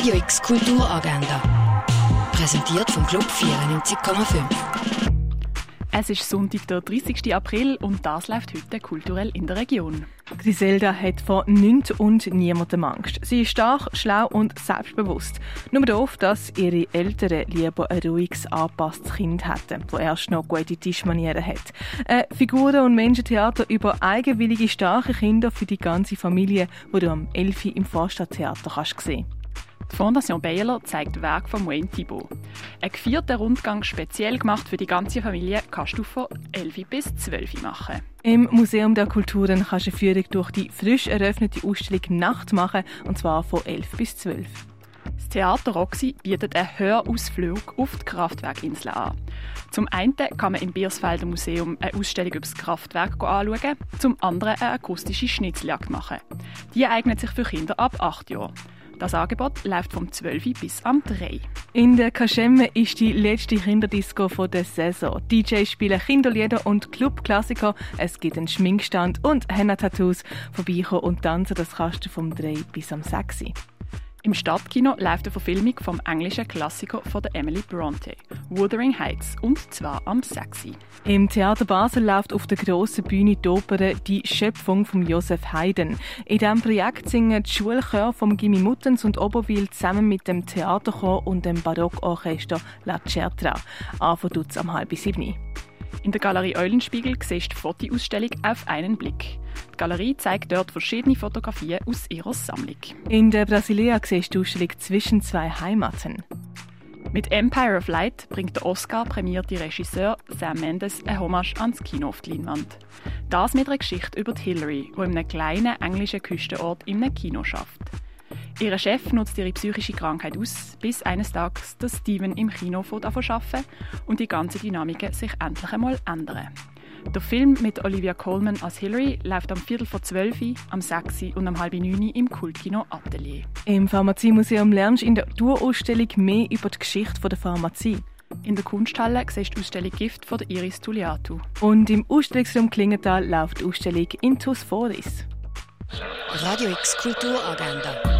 Radio X Kulturagenda. Präsentiert vom Club 94,5. Es ist Sonntag, der 30. April und das läuft heute kulturell in der Region. Griselda hat vor nichts und niemandem Angst. Sie ist stark, schlau und selbstbewusst. Nur doof, dass ihre Eltern lieber ein ruhiges, angepasstes Kind hätten, das erst noch gute Tischmanieren hat. Ein Figuren- und Menschentheater über eigenwillige, starke Kinder für die ganze Familie, wo du am 11. im Vorstadttheater kannst sehen die Fondation Baylor zeigt Werk von Wayne Thibault. Ein vierter Rundgang speziell gemacht für die ganze Familie kannst du von 11 bis 12 machen. Im Museum der Kulturen kannst du eine Führung durch die frisch eröffnete Ausstellung Nacht machen, und zwar von 11 bis 12. Das Theater Roxy bietet einen Hörausflug auf die Kraftwerkinsel an. Zum einen kann man im Biersfelder Museum eine Ausstellung über das Kraftwerk anschauen, zum anderen eine akustische Schnitzeljagd machen. Die eignet sich für Kinder ab 8 Jahren. Das Angebot läuft vom 12 bis am 3. In der Kaschemme ist die letzte Kinderdisco der Saison. DJs spielen Kinderlieder und Clubklassiker. Es gibt einen Schminkstand und Henna-Tattoos. Vorbeikommen und tanzen, das kannst du vom 3 bis am 6. Im Stadtkino läuft eine Verfilmung vom englischen Klassiker von der Emily Bronte, Wuthering Heights, und zwar am 6. Im Theater Basel läuft auf der grossen Bühne die Oper «Die Schöpfung» von Josef Haydn. In diesem Projekt singen die Schulchöre vom Gimmi Muttens und Oberwil zusammen mit dem Theaterchor und dem Barockorchester La Certra. Anfang am halb sieben. In der Galerie Eulenspiegel siehst du die Fotoausstellung «Auf einen Blick». Die Galerie zeigt dort verschiedene Fotografien aus ihrer Sammlung. In der Brasilia siehst du die Ausstellung «Zwischen zwei Heimaten». Mit Empire of Light bringt der Oscar-prämierte Regisseur Sam Mendes ein Hommage ans Kino auf die Leinwand. Das mit einer Geschichte über die Hillary, die in einem kleinen englischen Küstenort in einem Kino schafft. Ihr Chef nutzt ihre psychische Krankheit aus, bis eines Tages der Steven im Kino arbeiten und die ganze Dynamik sich endlich einmal ändern. Der Film mit Olivia Colman als Hillary läuft am Viertel vor zwölf, am 6 und am halb neun im Kultkino Atelier. Im Pharmaziemuseum lernst du in der Tourausstellung mehr über die Geschichte der Pharmazie. In der Kunsthalle siehst du die Ausstellung Gift von Iris Tuliatu. Und im Ausstellungsraum Klingenthal läuft die Ausstellung Intus Foris. Radio X Kulturagenda.